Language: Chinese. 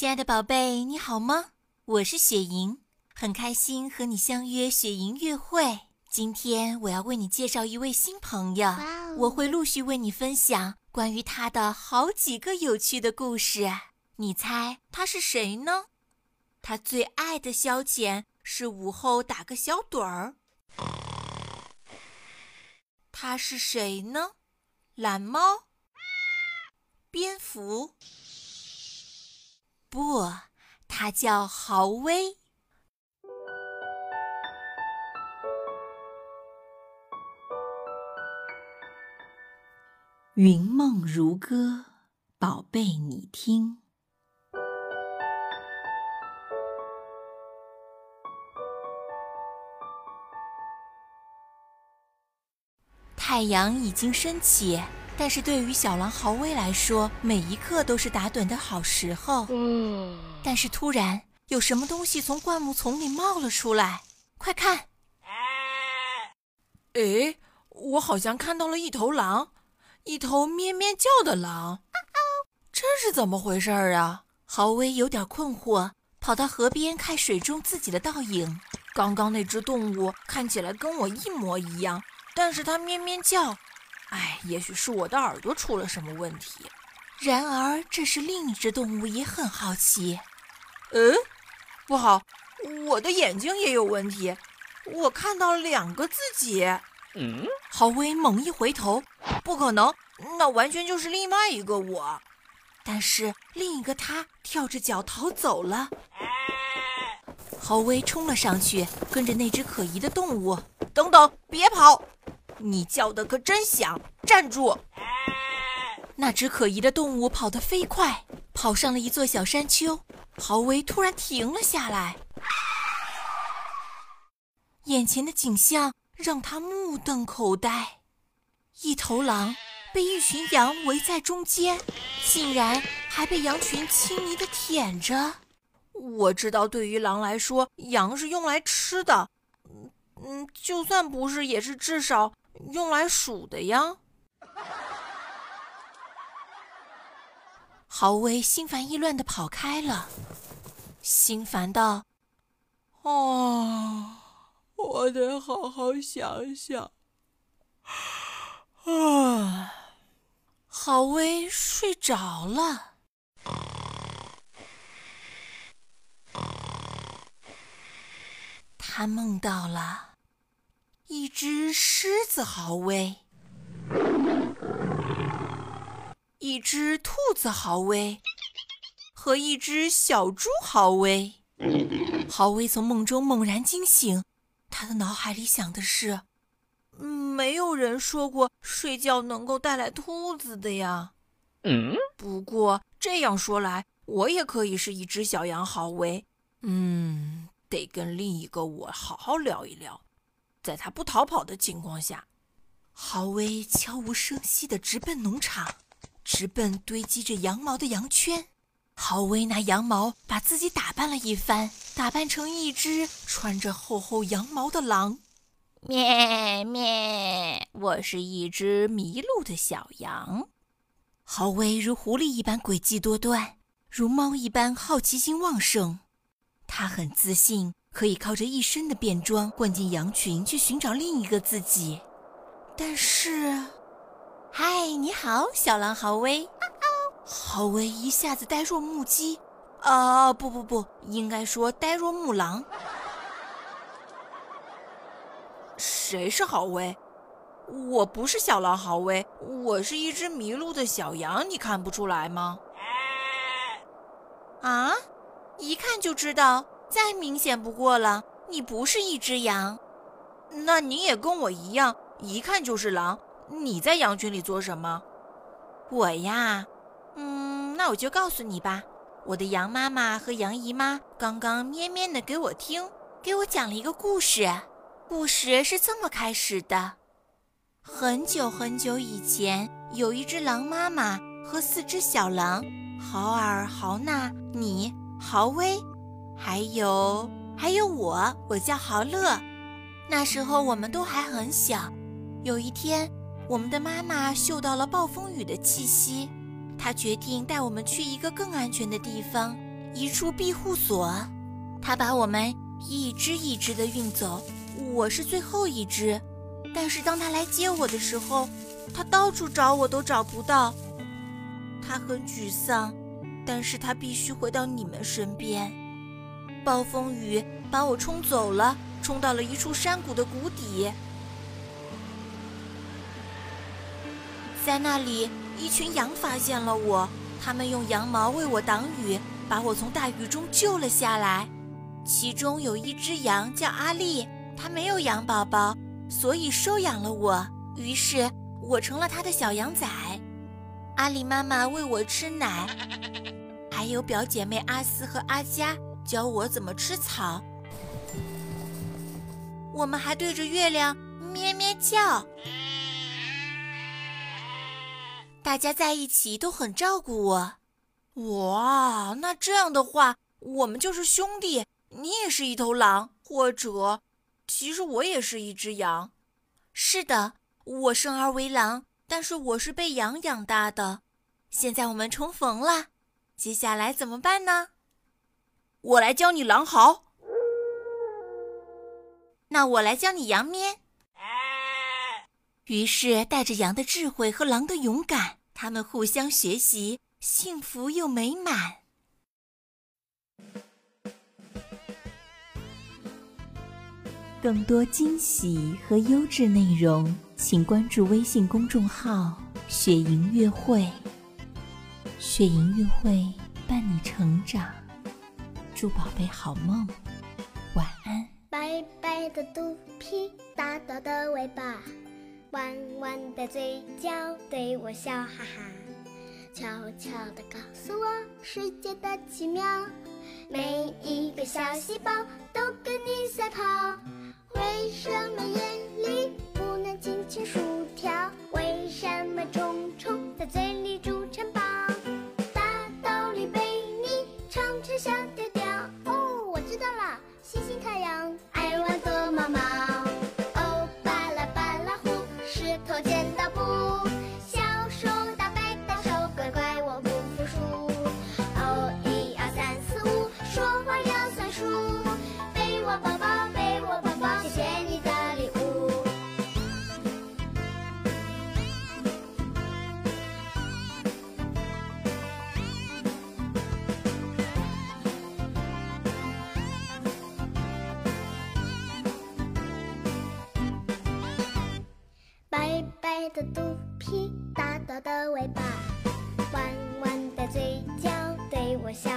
亲爱的宝贝，你好吗？我是雪莹，很开心和你相约雪莹约会。今天我要为你介绍一位新朋友，我会陆续为你分享关于他的好几个有趣的故事。你猜他是谁呢？他最爱的消遣是午后打个小盹儿。他是谁呢？蓝猫？蝙蝠？不，他叫豪威。云梦如歌，宝贝，你听。太阳已经升起，但是对于小狼豪威来说，每一刻都是打盹的好时候。但是突然，有什么东西从灌木丛里冒了出来，快看！哎，我好像看到了一头狼，一头咩咩叫的狼。这是怎么回事儿啊？豪威有点困惑，跑到河边看水中自己的倒影。刚刚那只动物看起来跟我一模一样。但是它咩咩叫，哎，也许是我的耳朵出了什么问题。然而，这时另一只动物也很好奇。嗯，不好，我的眼睛也有问题，我看到了两个自己。嗯，豪威猛一回头，不可能，那完全就是另外一个我。但是另一个他跳着脚逃走了。豪威冲了上去，跟着那只可疑的动物。等等，别跑！你叫的可真响！站住！那只可疑的动物跑得飞快，跑上了一座小山丘。豪威突然停了下来，眼前的景象让他目瞪口呆：一头狼被一群羊围在中间，竟然还被羊群亲昵地舔着。我知道，对于狼来说，羊是用来吃的。嗯，就算不是，也是至少。用来数的呀！豪威心烦意乱的跑开了，心烦道：“哦，我得好好想想。”啊，豪威睡着了。他梦到了。一只狮子豪威，一只兔子豪威，和一只小猪豪威。豪威从梦中猛然惊醒，他的脑海里想的是：没有人说过睡觉能够带来兔子的呀。嗯，不过这样说来，我也可以是一只小羊豪威。嗯，得跟另一个我好好聊一聊。在他不逃跑的情况下，豪威悄无声息地直奔农场，直奔堆积着羊毛的羊圈。豪威拿羊毛把自己打扮了一番，打扮成一只穿着厚厚羊毛的狼。咩咩，我是一只迷路的小羊。豪威如狐狸一般诡计多端，如猫一般好奇心旺盛。他很自信。可以靠着一身的便装混进羊群去寻找另一个自己，但是，嗨，你好，小狼豪威。豪威一下子呆若木鸡，啊，不不不，应该说呆若木狼。谁是豪威？我不是小狼豪威，我是一只迷路的小羊，你看不出来吗？啊，一看就知道。再明显不过了，你不是一只羊，那你也跟我一样，一看就是狼。你在羊群里做什么？我呀，嗯，那我就告诉你吧。我的羊妈妈和羊姨妈刚刚咩咩的给我听，给我讲了一个故事。故事是这么开始的：很久很久以前，有一只狼妈妈和四只小狼，豪尔、豪纳、你、豪威。还有，还有我，我叫豪乐。那时候我们都还很小。有一天，我们的妈妈嗅到了暴风雨的气息，她决定带我们去一个更安全的地方，一处庇护所。她把我们一只一只的运走，我是最后一只。但是当她来接我的时候，她到处找我都找不到。她很沮丧，但是她必须回到你们身边。暴风雨把我冲走了，冲到了一处山谷的谷底。在那里，一群羊发现了我，他们用羊毛为我挡雨，把我从大雨中救了下来。其中有一只羊叫阿丽，它没有羊宝宝，所以收养了我。于是，我成了它的小羊仔。阿丽妈妈喂我吃奶，还有表姐妹阿斯和阿佳教我怎么吃草。我们还对着月亮咩咩叫。大家在一起都很照顾我。哇，那这样的话，我们就是兄弟。你也是一头狼，或者，其实我也是一只羊。是的，我生而为狼，但是我是被羊养大的。现在我们重逢了，接下来怎么办呢？我来教你狼嚎。那我来教你羊咩。于是，带着羊的智慧和狼的勇敢，他们互相学习，幸福又美满。更多惊喜和优质内容，请关注微信公众号“雪莹乐会”。雪莹乐会伴你成长，祝宝贝好梦，晚安。白白的肚皮，大大的尾巴，弯弯的嘴角，对我笑哈哈，悄悄地告诉我世界的奇妙，每一个小细胞都跟你赛跑。为什么的肚皮，大大的尾巴，弯弯的嘴角，对我笑。